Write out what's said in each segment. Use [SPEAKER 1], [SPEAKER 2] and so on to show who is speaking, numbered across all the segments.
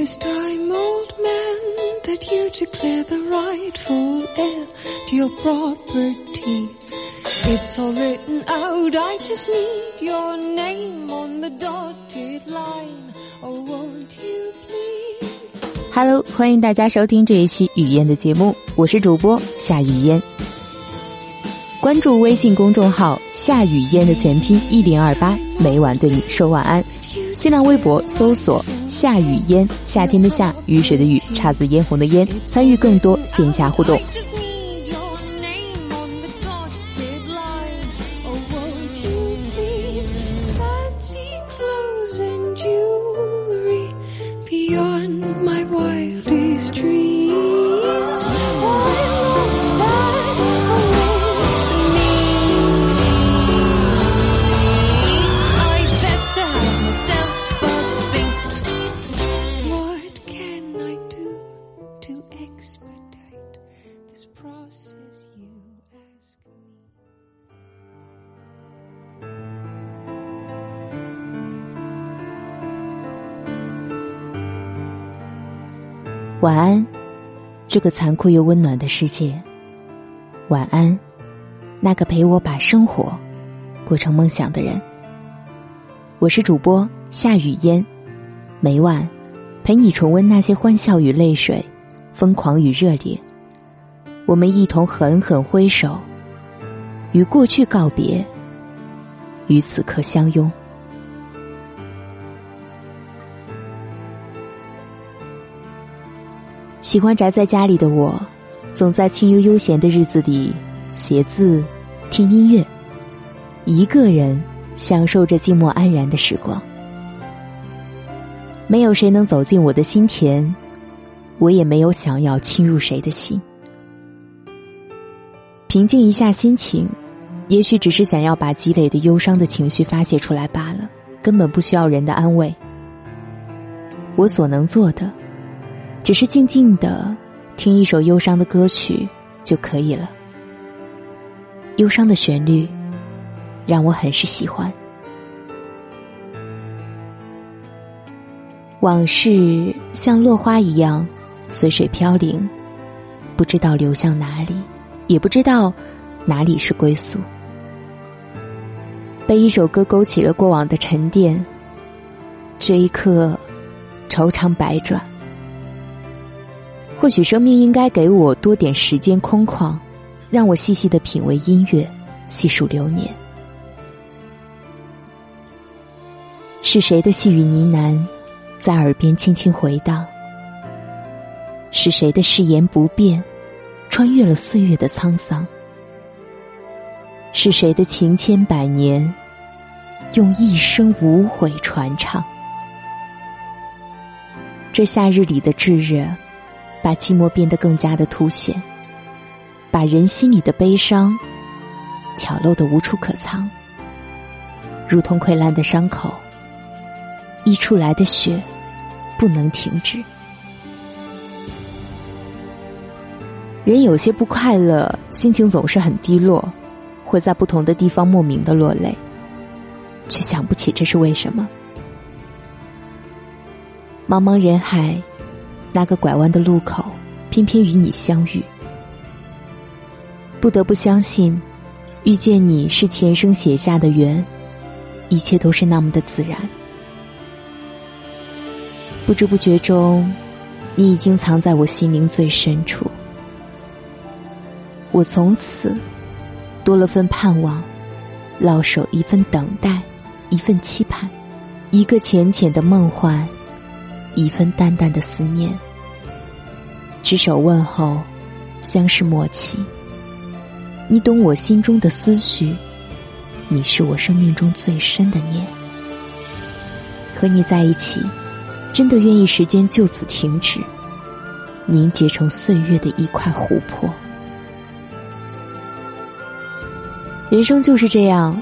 [SPEAKER 1] this time, old man, that you declare the rightful heir to your property. It's all written out, I just need your name on the dotted line. Oh, won't you please?
[SPEAKER 2] Hello，欢迎大家收听这一期语嫣的节目，我是主播夏雨嫣。关注微信公众号“夏雨嫣”的全拼一零二八，每晚对你说晚安。新浪微博搜索“夏雨烟”，夏天的夏，雨水的雨，姹紫嫣红的嫣，参与更多线下互动。晚安，这个残酷又温暖的世界。晚安，那个陪我把生活过成梦想的人。我是主播夏雨嫣，每晚陪你重温那些欢笑与泪水，疯狂与热烈。我们一同狠狠挥手，与过去告别，与此刻相拥。喜欢宅在家里的我，总在清幽悠闲的日子里写字、听音乐，一个人享受着寂寞安然的时光。没有谁能走进我的心田，我也没有想要侵入谁的心。平静一下心情，也许只是想要把积累的忧伤的情绪发泄出来罢了，根本不需要人的安慰。我所能做的。只是静静的听一首忧伤的歌曲就可以了。忧伤的旋律让我很是喜欢。往事像落花一样随水飘零，不知道流向哪里，也不知道哪里是归宿。被一首歌勾起了过往的沉淀，这一刻愁肠百转。或许生命应该给我多点时间空旷，让我细细的品味音乐，细数流年。是谁的细语呢喃，在耳边轻轻回荡？是谁的誓言不变，穿越了岁月的沧桑？是谁的情千百年，用一生无悔传唱？这夏日里的炙热。把寂寞变得更加的凸显，把人心里的悲伤挑露的无处可藏，如同溃烂的伤口，溢出来的血不能停止。人有些不快乐，心情总是很低落，会在不同的地方莫名的落泪，却想不起这是为什么。茫茫人海。那个拐弯的路口，偏偏与你相遇。不得不相信，遇见你是前生写下的缘，一切都是那么的自然。不知不觉中，你已经藏在我心灵最深处。我从此多了份盼望，老守一份等待，一份期盼，一个浅浅的梦幻。一份淡淡的思念，执手问候，相视默契。你懂我心中的思绪，你是我生命中最深的念。和你在一起，真的愿意时间就此停止，凝结成岁月的一块琥珀。人生就是这样，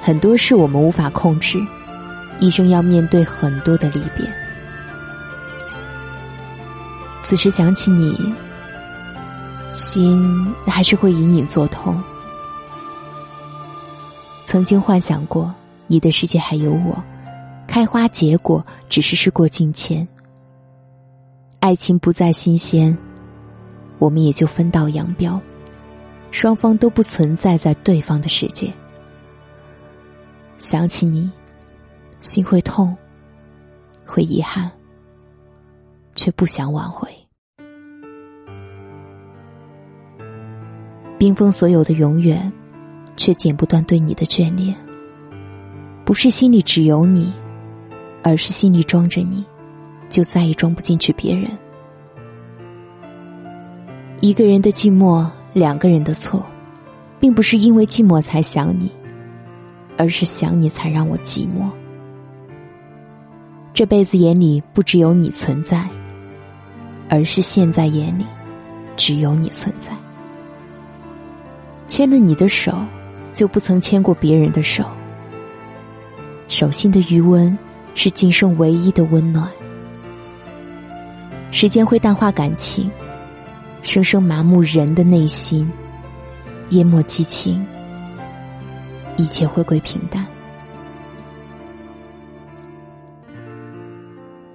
[SPEAKER 2] 很多事我们无法控制，一生要面对很多的离别。此时想起你，心还是会隐隐作痛。曾经幻想过，你的世界还有我，开花结果只是事过境迁，爱情不再新鲜，我们也就分道扬镳，双方都不存在在对方的世界。想起你，心会痛，会遗憾，却不想挽回。冰封所有的永远，却剪不断对你的眷恋。不是心里只有你，而是心里装着你，就再也装不进去别人。一个人的寂寞，两个人的错，并不是因为寂寞才想你，而是想你才让我寂寞。这辈子眼里不只有你存在，而是现在眼里只有你存在。牵了你的手，就不曾牵过别人的手。手心的余温，是今生唯一的温暖。时间会淡化感情，生生麻木人的内心，淹没激情，一切回归平淡。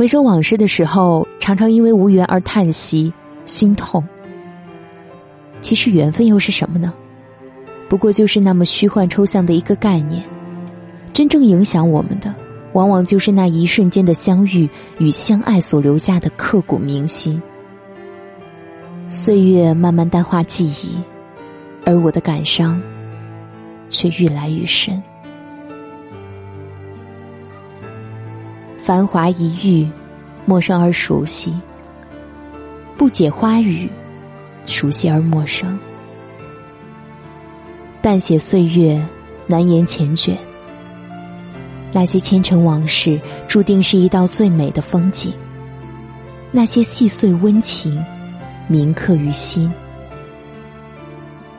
[SPEAKER 2] 回首往事的时候，常常因为无缘而叹息、心痛。其实缘分又是什么呢？不过就是那么虚幻抽象的一个概念，真正影响我们的，往往就是那一瞬间的相遇与相爱所留下的刻骨铭心。岁月慢慢淡化记忆，而我的感伤却愈来愈深。繁华一遇，陌生而熟悉；不解花语，熟悉而陌生。淡写岁月，难言缱绻。那些前尘往事，注定是一道最美的风景。那些细碎温情，铭刻于心。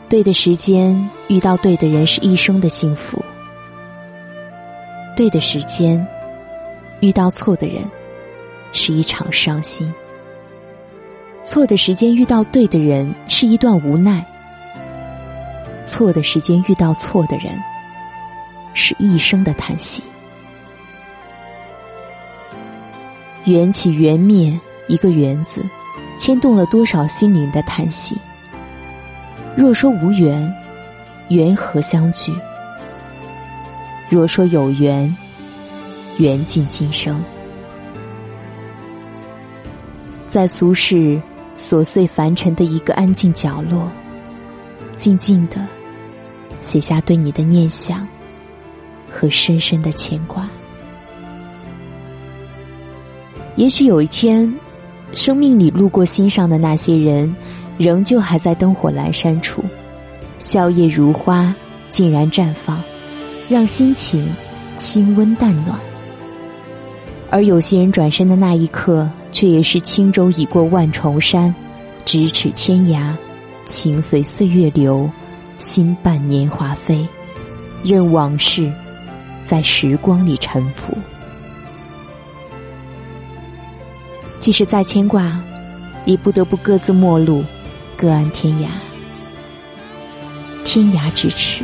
[SPEAKER 2] 对的时间遇到对的人，是一生的幸福；对的时间遇到错的人，是一场伤心。错的时间遇到对的人，是一段无奈。错的时间遇到错的人，是一生的叹息。缘起缘灭，一个缘字，牵动了多少心灵的叹息。若说无缘，缘何相聚？若说有缘，缘尽今生。在俗世琐碎凡尘的一个安静角落。静静的写下对你的念想和深深的牵挂。也许有一天，生命里路过心上的那些人，仍旧还在灯火阑珊处，笑靥如花，竟然绽放，让心情轻温淡暖。而有些人转身的那一刻，却也是轻舟已过万重山，咫尺天涯。情随岁月流，心伴年华飞，任往事在时光里沉浮。即使再牵挂，也不得不各自陌路，各安天涯。天涯咫尺，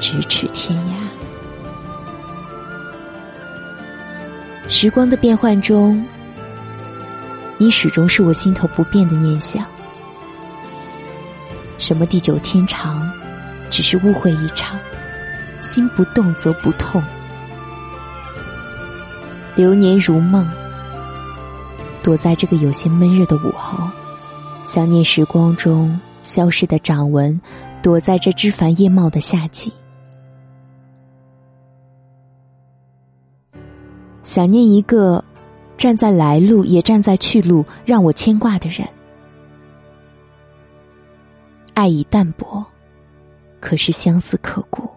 [SPEAKER 2] 咫尺天涯。时光的变幻中，你始终是我心头不变的念想。什么地久天长，只是误会一场。心不动则不痛。流年如梦，躲在这个有些闷热的午后，想念时光中消失的掌纹，躲在这枝繁叶茂的夏季，想念一个站在来路也站在去路让我牵挂的人。爱已淡薄，可是相思刻骨。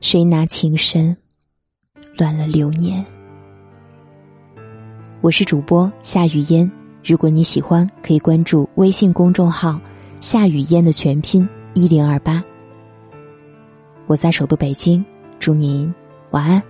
[SPEAKER 2] 谁拿情深，乱了流年？我是主播夏雨嫣，如果你喜欢，可以关注微信公众号“夏雨嫣”的全拼一零二八。我在首都北京，祝您晚安。